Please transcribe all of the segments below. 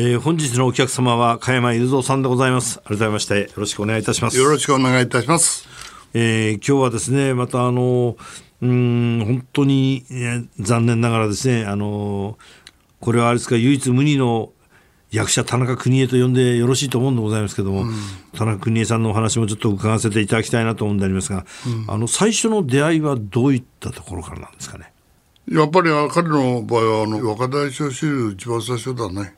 えー、本日のお客様は加山雄三さんでございます。改めましてよろしくお願いいたします。よろしくお願いいたします。えー、今日はですねまたあのうん本当に、ね、残念ながらですねあのこれはあれですか唯一無二の役者田中邦衛と呼んでよろしいと思うんでございますけども、うん、田中邦衛さんのお話もちょっと伺わせていただきたいなと思うんでありますが、うん、あの最初の出会いはどういったところからなんですかね？やっぱり彼の場合はあの若大将シリーズ一番最初だね、はあ、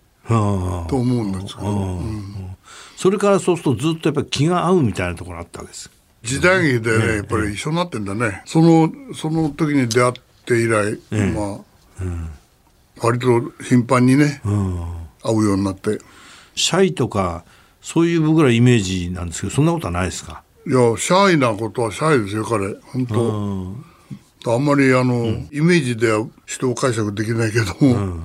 と思うんですけど、うん、それからそうするとずっとやっぱり気が合うみたいなところあったわけです。時代劇でね、やっぱり一緒になってんだね。そのその時に出会って以来、まあ、割と頻繁にね、会うようになって。シャイとかそういう僕らイメージなんですけどそんなことはないですか？いやシャイなことはシャイですよ彼。本当。あんまりあの、うん、イメージでは人を解釈できないけども、うん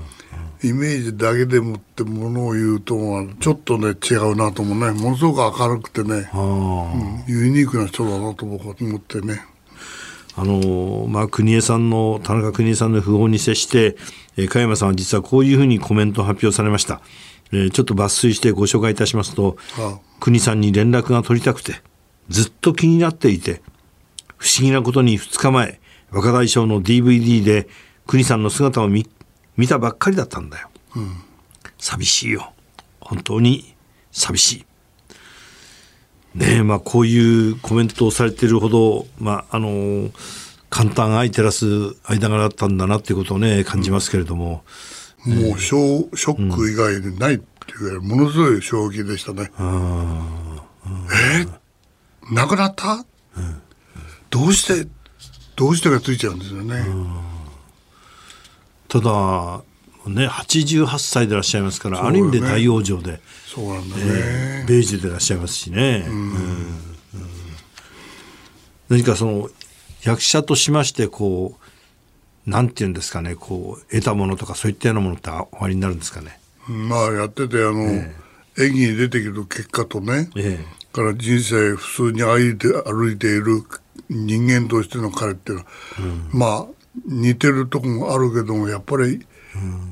イメージだけでもってものを言うとちょっとね違うなと思うねものすごく明るくてね、うん、ユニークな人だなと僕は思ってね。あのまあ、国枝さんの田中邦衛さんの訃報に接して、えー、加山さんは実はこういうふうにコメントを発表されました、えー、ちょっと抜粋してご紹介いたしますと、はあ、国さんに連絡が取りたくてずっと気になっていて不思議なことに2日前若大将の DVD で国さんの姿を見見たばっかりだったんだよ、うん、寂しいよ。本当に寂しい。ねまあこういうコメントをされているほどまああの簡単相照らす間柄だったんだなっていうことをね感じますけれども、うん、もうショショック以外にないっていうものすごい衝撃でしたね、うん、え？ー、亡くなった、どうしてどうしてがついちゃうんですよね、ただね88歳でいらっしゃいますから、ね、ある意味で大往生でそうなんだね、えー、米寿でいらっしゃいますしね、うん。うん、何かその役者としましてこうなんていうんですかねこう得たものとかそういったようなものっておありになるんですかね？まあやっててあの、えー、演技に出てくる結果とね、えー、から人生普通に歩いて歩いている人間としての彼っていうのは、うん、まあ似てるとこもあるけどもやっぱり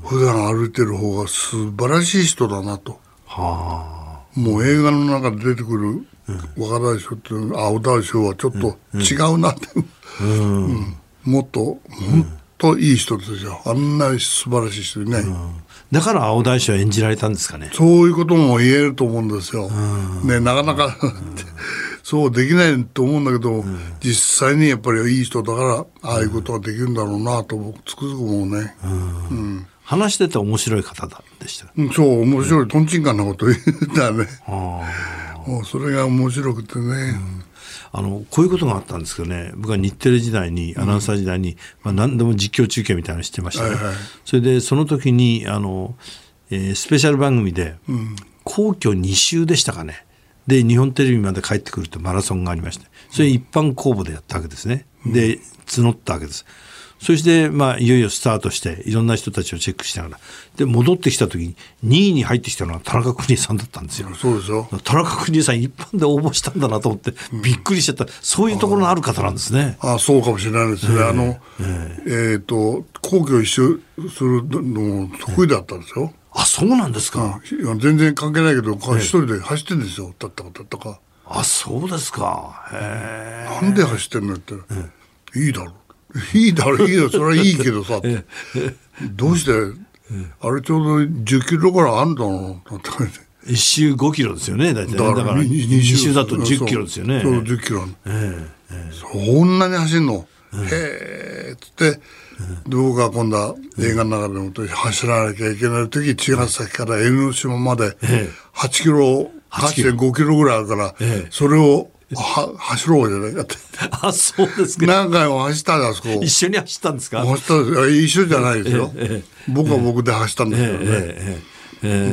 普段歩いてる方が素晴らしい人だなと、はあ、もう映画の中で出てくる若大将っていう青大将はちょっと違うなって、うん。うん、もっと本当いい人ですよ。あんな素晴らしい人いない、だから青大将演じられたんですかね。そういうことも言えると思うんですよ、ねなかなかそうできないと思うんだけど、うん、実際にやっぱりいい人だからああいうことができるんだろうなと僕つくづく思うね。うん、話してて面白い方だでした？そう面白い、とんちんかんなこと言うんだね。もうそれが面白くてね。あのこういうことがあったんですけどね。僕は日テレ時代にアナウンサー時代に、まあ、何でも実況中継みたいなのしてました、ね。はいはい、それでその時にあの、えー、スペシャル番組で、皇居2周でしたかねで日本テレビまで帰ってくるとマラソンがありましてそれ一般公募でやったわけですね、で募ったわけです。そして、まあ、いよいよスタートしていろんな人たちをチェックしながら。で戻ってきた時に2位に入ってきたのは田中邦衛さんだったんですよ。そうですよ。田中邦衛さん一般で応募したんだなと思ってびっくりしちゃった、うん、そういうところのある方なんですね。ああそうかもしれないですね。えー、あの、えー、えー、と皇居一周するの得意だったんですよ。えーあそうなんですか、うん、全然関係ないけど一人で走ってるんですよ。たったかたったか。あそうですか。へえ。なんで走ってんのって。いいだろ。いいだろ。いいだろそれはいいけどさ。どうして？あれちょうど10キロぐらいあんだのって一周5キロですよね大体だから2周だと10キロですよね。そう10キロ、ええそんなに走るの、へえっつって僕が今度は映画の中でも走らなきゃいけない時茅ヶ崎から江ノ島まで8キロ8.5キロぐらいあるから、それをは走ろうじゃないかって。あ、そうですか。何回も走ったんです、こ一緒に走ったんですか？走ったんです一緒じゃないですよ。僕は僕で走ったんですけどね。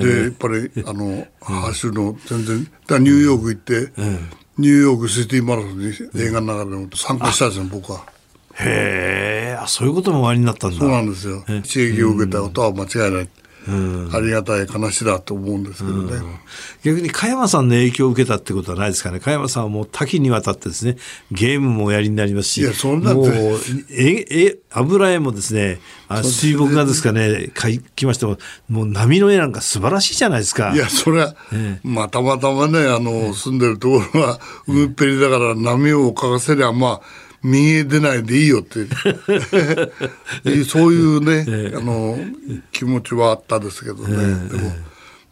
で、やっぱり、あの、走るの全然、だニューヨーク行って、ニューヨークシティマラソンに映画の中でも参加したんですよ、僕は。へえ、そういうこともおありになったんだ。そうなんですよ。刺激を受けたことは間違いない。ありがたい話だと思うんですけどね。逆に加山さんの影響を受けたってことはないですかね。加山さんはもう多岐にわたってですね、ゲームもおやりになりますし、いやそんなもう、え、え、油絵もですね、あ水墨画ですかね、描きましても、もう波の絵なんか素晴らしいじゃないですか。いや、それは、ええ、まあ、たまたまね、あの、住んでるところは、海っぺりだから波をかかせりゃ、まあ、右へ出ないでいいよって。そういうね、えあの気持ちはあったですけどね、え、でも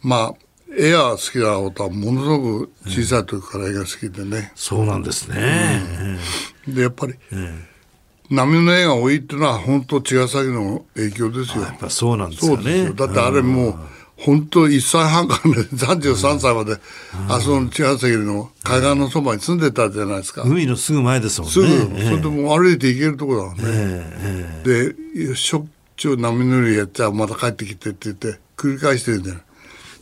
まあ絵は好きなことはものすごく小さい時から絵が好きでね、そうなんですね、うん、でやっぱり、波の絵が多いっていうのは本当茅ヶ崎の影響ですよ。やっぱそうなんですよね。だってあれもう、本当1歳半からね 33歳まで、あそこの茅ヶ崎の海岸のそばに住んでたじゃないですか。海のすぐ前ですもんね。すぐ、それでも歩いて行けるとこだもんね、でしょっちゅう波乗りやっちゃまた帰ってきてって言って繰り返してるんだよ。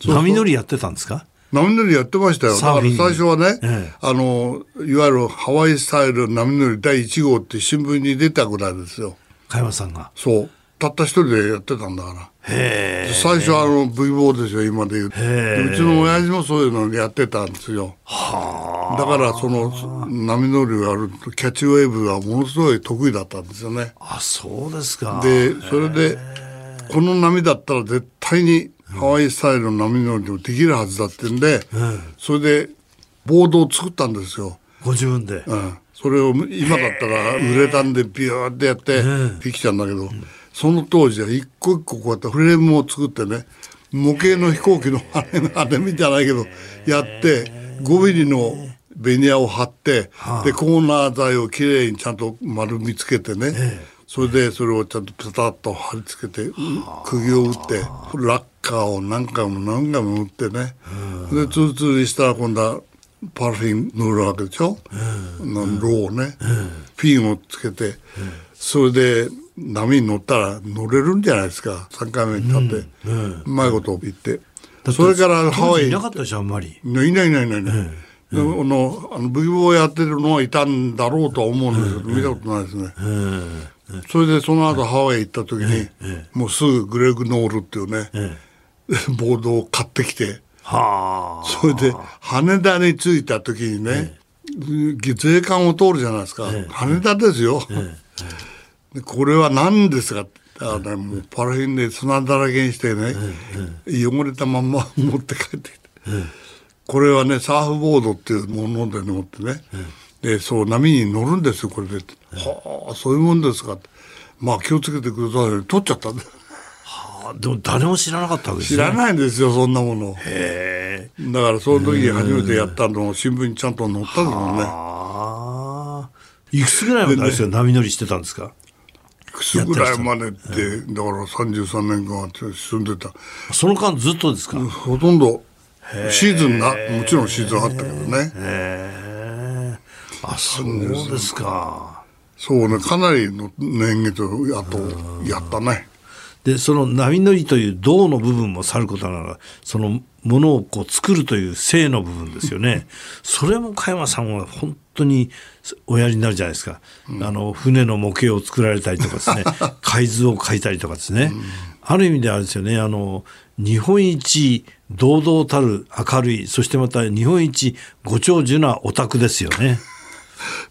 波乗りやってたんですか？波乗りやってましたよ。だから最初はね、ええ、あの、いわゆるハワイスタイル波乗り第1号って新聞に出たぐらいですよ。加山さんが。そう。たった一人でやってたんだから。最初はあの V ボーですよ今で言う。うちの親父もそういうのやってたんですよ。だからその波乗りをやるとキャッチウェーブがものすごい得意だったんですよね。あそうですか。でそれでこの波だったら絶対にハワイスタイルの波乗りもできるはずだってんで、それでボードを作ったんですよ。ご自分で、うん、それを今だったらウレタンでビューってやってできちゃうんだけど、その当時は一個一個こうやってフレームを作ってね模型の飛行機の羽の羽みたいないけどやって5ミリのベニヤを貼って、でコーナー材をきれいにちゃんと丸みつけてね、それでそれをちゃんとピタッと貼り付けて釘を打ってラッカーを何回も何回も打ってね。でツルツルしたら今度はパラフィン塗るわけでしょ、うん、ローをね、ピンをつけて、それで波に乗ったら乗れるんじゃないですか。3回目に立って、うまいこと言って。それからハワイ。いなかったでしょあんまり。いないいないいない。いない、うんあのあのブギボーやってるのはいたんだろうとは思うんですけど、見たことないですね、それでその後ハワイ行った時に、もうすぐグレグ・ノールっていうね、ボードを買ってきてそれで羽田に着いた時にね、税関を通るじゃないですか、羽田ですよ、これは何ですか？あね、もうパラフィンで砂だらけにしてね、汚れたまんま持って帰ってきて、これはねサーフボードっていうもので乗ってね、でそう波に乗るんですよこれで、はあそういうもんですかまあ気をつけてください取っちゃったんだ。はあでも誰も知らなかったわけですね。知らないんですよそんなもの。へえ。だからその時初めてやったのを新聞にちゃんと載ったんですもん。ねいくつぐらいまでですよ、波乗りしてたんですか？くつぐらいまでって、だから33年間住んでた。その間ずっとですか？ほとんどシーズンがもちろんシーズンあったけどね。あそうですか。そうねかなりの年月あとやったね。でその波乗りという銅の部分もさることながらそのものをこう作るという性の部分ですよね。それも加山さんは本当におやりになるじゃないですか、うん、あの船の模型を作られたりとかですね。海図を描いたりとかですね、うん、ある意味であれですよね。あの日本一堂々たる明るいそしてまた日本一ご長寿なオタクですよね。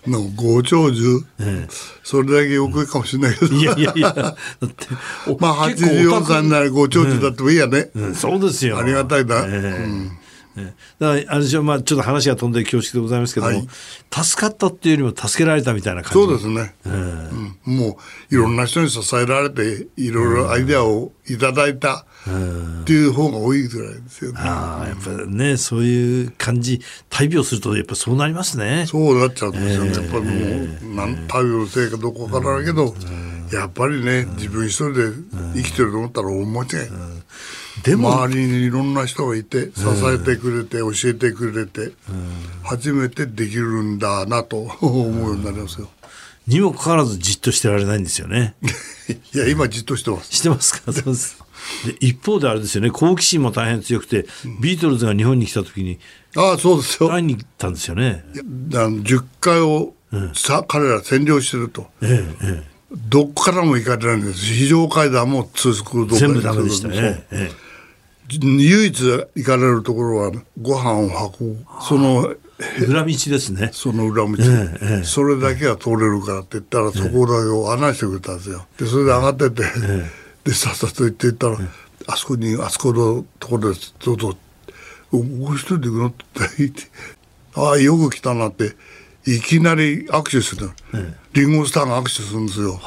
のご長寿、ええ、それだけよくかもしれないけど、いやいやいや。だって まあ84歳になるご長寿だってもいいやね、うん。うん、そうですよ。ありがたいな、えーうんだからあれでしょ、まあ、ちょっと話が飛んで恐縮でございますけども、はい、助かったっていうよりも助けられたみたいな感じ。そうですね、うん、もういろんな人に支えられていろいろアイデアをいただいたっていう方が多いぐらいですよね、ああやっぱりねそういう感じ大病するとやっぱそうなりますね。そうなっちゃうんですよね、やっぱりもう何大病のせいかどうかわからないけど、やっぱりね自分一人で生きてると思ったら大間違い、でも周りにいろんな人がいて支えてくれて、教えてくれて、初めてできるんだなと思うようになりますよ。にもかかわらずじっとしてられないんですよね。いや今じっとしてます。してますか？そうです。で一方であれですよね好奇心も大変強くて、ビートルズが日本に来た時にああそうですよ会いに行ったんですよね？10回を、さ彼ら占領してると。ええええどこからも行かれないんです非常階段も続く全部ダメでしたね、ええ唯一行かれるところはご飯を運ぶその裏道ですね。その裏道、ええ、それだけは通れるからって言ったら、そこだけを案内してくれたんですよ。でそれで上がってて、でさっさと行って言ったら、あそこにあそこのところです。どうぞ。もう一人で行くの？って言ってああよく来たなっていきなり握手する、リンゴスターが握手するんですよ。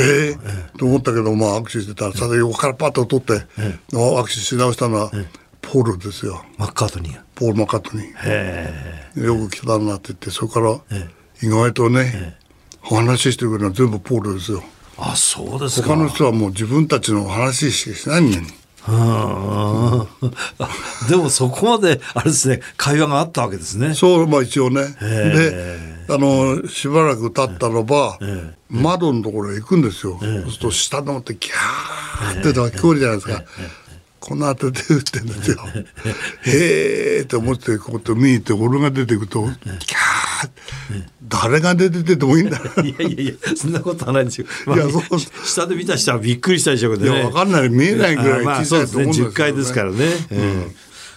ええ。ー、と思ったけど、まあ握手してた。ら、さて横からパッと取って、握手し直したのは、ポールですよ。マッカートニー。ポール・マッカートニー。よく来たなって言って、それから、意外とね、お話ししてくれるのは全部ポールですよ。あ、そうです他の人はもう自分たちの話しかしないんに。でもそこまであれですね会話があったわけですね。そうまあ一応ね。であのしばらく経ったのば、窓のところへ行くんですよ。そうすると下のってギャーってのが聞こえるじゃないですか。この当てて打ってんですよ。へえって思ってこうやって見に行って俺が出てくるとギャー誰が出ててもいいんだ？いやいやいやそんなことはないんですよ。まあ、いやそう下で見た人はびっくりしたでしょうけどね。いや分かんない見えないぐらい小さいと思うんですよ、ね。10回ですからね。うん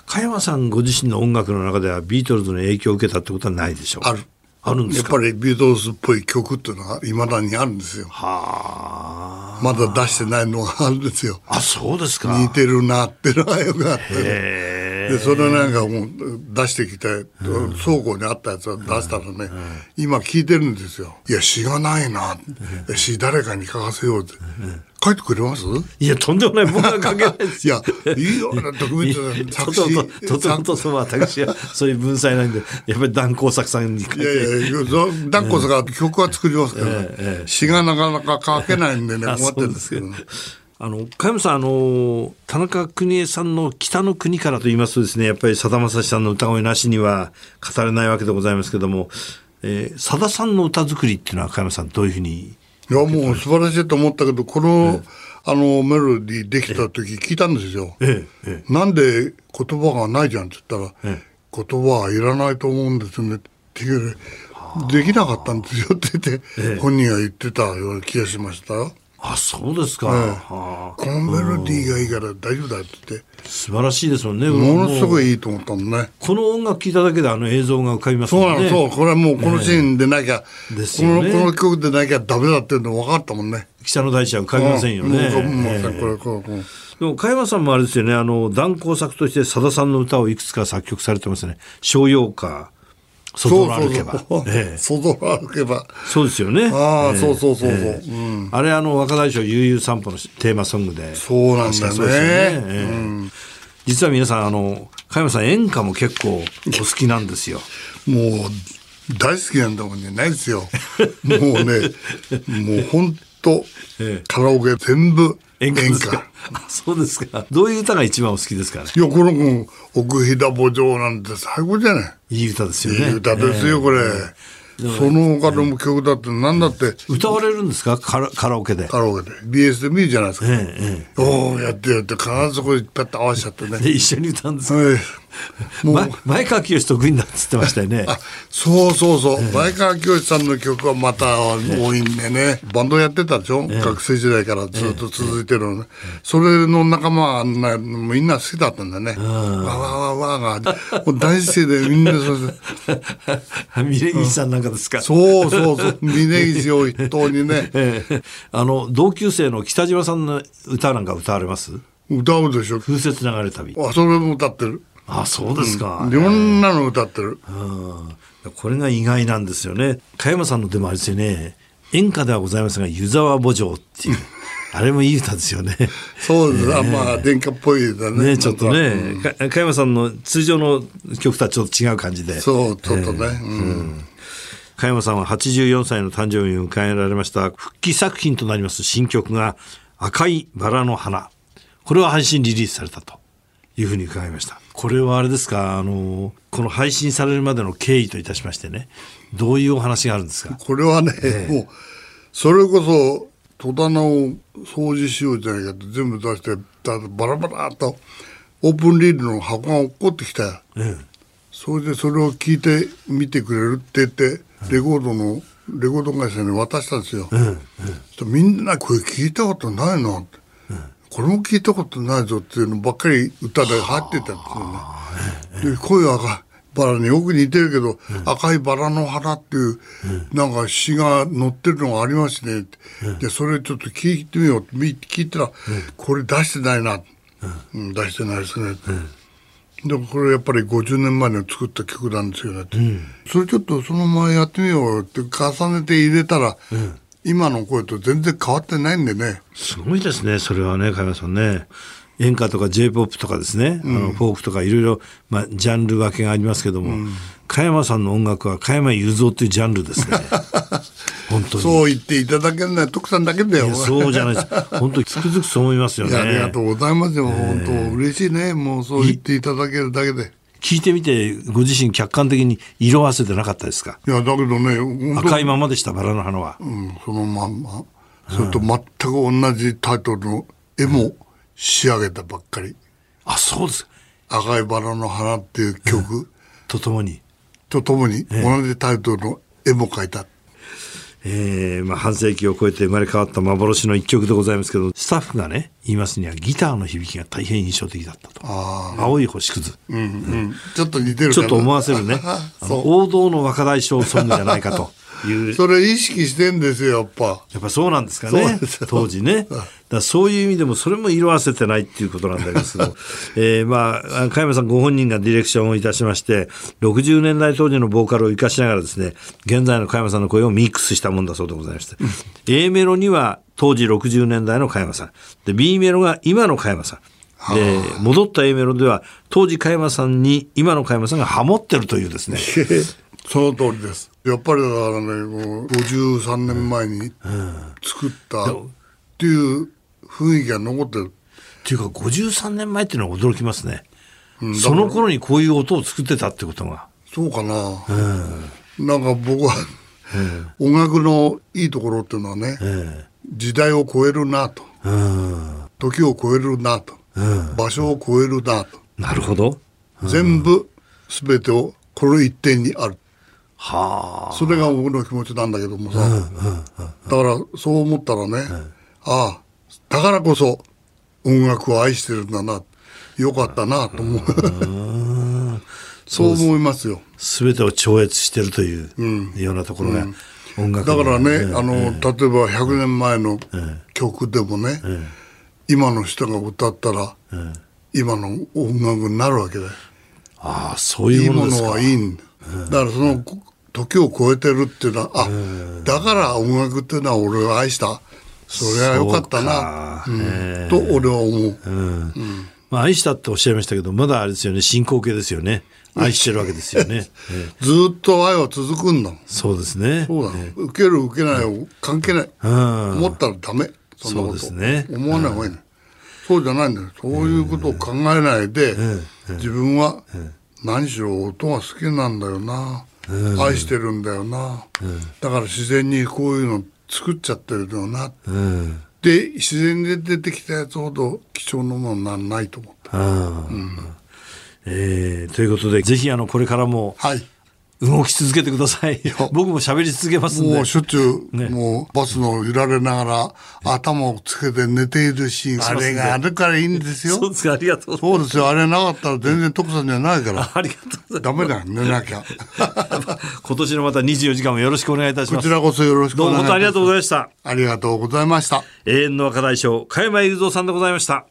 加山さんご自身の音楽の中ではビートルズの影響を受けたってことはないでしょうあるあるんですやっぱりビートルズっぽい曲っていうのはいまだにあるんですよ。はあ。まだ出してないのがあるんですよ。あ、そうですか。似てるなっていうのがよくあって、で、それなんかもう出してきて、倉庫にあったやつを出したらね、今聞いてるんですよ。いや、詩がないな。詩誰かに書かせようって。書いてくれます？いや、とんでもない。僕は書けないですいや、いいよ、特別 作詞。ととととと、私はそういう文才なんで、やっぱり断工作さんに書いて。いやいや、断工作は曲は作りますけど、詩がなかなか書けないんでね、困ってるんですけどね。あの加山さんあの田中邦衛さんの「北の国から」と言いますとですねやっぱりさだまさしさんの歌声なしには語れないわけでございますけどもさだ、えー、さんの歌作りっていうのは加山さんどういうふうにいやもう素晴らしいと思ったけどこの、あのメロディーできた時聞いたんですよ。えええ、なんで言葉がないじゃんって言ったら、言葉はいらないと思うんですねっていうできなかったんですよって言って、本人が言ってたような気がしましたよ。あそうですか、ええ、このメロディーがいいから大丈夫だって言って。素晴らしいですもんね。ものすごいいいと思ったもんね。この音楽聴いただけであの映像が浮かびますもんね。そうなのそう。これはもうこのシーンでなきゃ、えー、この、ね、この曲でなきゃダメだっていうの分かったもんね。北の大地は浮かびませんよね、うん、えー、これこれでも加山さんもあれですよね。あの断交作としてさださんの歌をいくつか作曲されてますね「商用歌」外歩けば。外歩けば。そうですよね。ああ、そうそうそうそう。あれ、あの、若大将悠々散歩のテーマソングで。そうなんだよね。実は皆さん、あの、加山さん演歌も結構お好きなんですよ。もう、大好きなんだもんね。ないですよ。もうね、もう本当、カラオケ全部演歌。そうですか。どういう歌が一番お好きですか？ね。いや、この、奥飛騨墓場なんて最高じゃない？いい歌ですよね。いい歌ですよ、これ。その他の曲だって何だって？歌われるんですか？カラカラオケで。カラオケで。BS で見るじゃないですか。ええ、おおやってやって必ずそこにパッと合わせちゃってね。一緒に歌うんですか、はいもう。前川清得意だっつってましたよね。あそうそうそう、えー、前川清さんの曲はまた多いんでね、バンドやってたでしょ、えー、学生時代からずっと続いてるのね、それの仲間はみんな好きだったんだね、わわわわが。もう大好きでみんなそう峯岸 さんなんかですか、そうそうそう。峯岸を一頭にね、えー、あの同級生の北島さんの歌なんか歌われます？歌うでしょ。風雪流れ旅。あそれも歌ってるあそうですか、うん、いろんなの歌ってる、うん、これが意外なんですよね。加山さんのでもあれですよね。演歌ではございますが湯沢墓場っていう。あれもいい歌ですよね。そうです、ね、まあ演歌っぽい歌ね。ねちょっとね、うん、加山さんの通常の曲とはちょっと違う感じで。そう、ちょっとね。えー、うん。加山さんは84歳の誕生日を迎えられました。復帰作品となります新曲が「赤いバラの花」これは配信リリースされたというふうに伺いましたこれはあれですか？あのこの配信されるまでの経緯といたしましてね。どういうお話があるんですか？これはね、えー、もうそれこそ戸棚を掃除しようじゃないかと全部出してバラバラとオープンリールの箱が落っこってきた、えー、それでそれを聞いて見てくれるって言ってレコードのレコード会社に渡したんですよ、うんうん、みんなこれ聞いたことないのって、うん、これも聞いたことないぞっていうのばっかり歌で入ってたんですよね。で声がバラによく似てるけど、うん、赤いバラの花っていう、うん、なんか詩が載ってるのがありますね、うん、でそれちょっと聞いてみよう。って聞いたら、これ出してないな、うん。出してないですね、でもこれやっぱり50年前に作った曲なんですよね、それちょっとそのままやってみようって重ねて入れたら、今の声と全然変わってないんでねすごいですねそれはね加山さんね演歌とか j p o p とかですね、うん、あのフォークとかいろいろ、まあ、ジャンル分けがありますけども、うん、加山さんの音楽は加山雄三っていうジャンルですね。本当にそう言っていただけるのは徳さんだけだよ。そうじゃないです。本当につくづくそう思いますよね。ありがとうございますよ。本当嬉しいね。もうそう言っていただけるだけで。聞いてみてご自身客観的に色あせてなかったですか？いやだけどね赤いままでしたバラの花は、うん、そのまんま。それと全く同じタイトルの絵も仕上げたばっかり、あそうです。赤いバラの花っていう曲、とともに。とともに同じタイトルの絵も描いた、えーまあ、半世紀を超えて生まれ変わった幻の一曲でございますけどスタッフがね言いますにはギターの響きが大変印象的だったと。青い星屑、うんうん、ちょっと似てるちょっと思わせるね。王道の若大将ソングじゃないかと。いう。それ意識してんですよやっぱ。やっぱそうなんですかね。当時ね。だそういう意味でもそれも色あせてないっていうことなんですけど、えー、まあ加山さんご本人がディレクションをいたしまして60年代当時のボーカルを生かしながらですね現在の加山さんの声をミックスしたもんだそうでございまして、A メロには当時60年代の加山さん。で B メロが今の加山さん。で戻った A メロでは当時加山さんに今の加山さんがハモってるというですね。その通りです。やっぱりだからね、もう53年前に作ったっていう雰囲気が残ってる。っていうか53年前っていうのは驚きますね。うん、その頃にこういう音を作ってたってことが。そうかな。うん、なんか僕は、音楽のいいところっていうのはね、時代を超えるなと、時を超えるなと、場所を超えるなと。なるほど。全部全てをこの一点にある。はあ、それが僕の気持ちなんだけどもさ、だからそう思ったらね、ああだからこそ音楽を愛してるんだな。よかったなと思う。そう思いますよ。全てを超越してるというようなところが、音楽だからね、あの例えば100年前の曲でもね、今の人が歌ったら、今の音楽になるわけだよ。ああそういうものいいものはいいんだ、だからその時を超えてるっていうのはあだから音楽っていうのは俺を愛した。それはよかったな、うん、と俺は思う、うん。まあ、愛したっておっしゃいましたけどまだあれですよね。進行形ですよね。愛してるわけですよね、ずっと愛は続くんだそうですね。そうだ、ね、受ける受けないを関係ない、思ったらダメ。そんなこと。ですね。思わない方がいいね、そうじゃないんだよ。そういうことを考えないで、自分は何しろ音が好きなんだよな、愛してるんだよな、だから自然にこういうの作っちゃってるよな、で自然で出てきたやつほど貴重なものはないと思った。うん。えー、ということでぜひあのこれからも、はい、動き続けてください。僕も喋り続けますもうしょっちゅう、ね、もうバスの揺られながら、頭をつけて寝ているシーン、あれがあるからいいんですよ。そうですか、ありがとうそうですよ、あれなかったら全然徳さんじゃないから。ありがとうございます。ダメだよ、寝なきゃ。今年のまた24時間もよろしくお願いいたします。こちらこそよろしくお願いします。どうもありがとうございました。ありがとうございました。永遠の若大将、加山雄三さんでございました。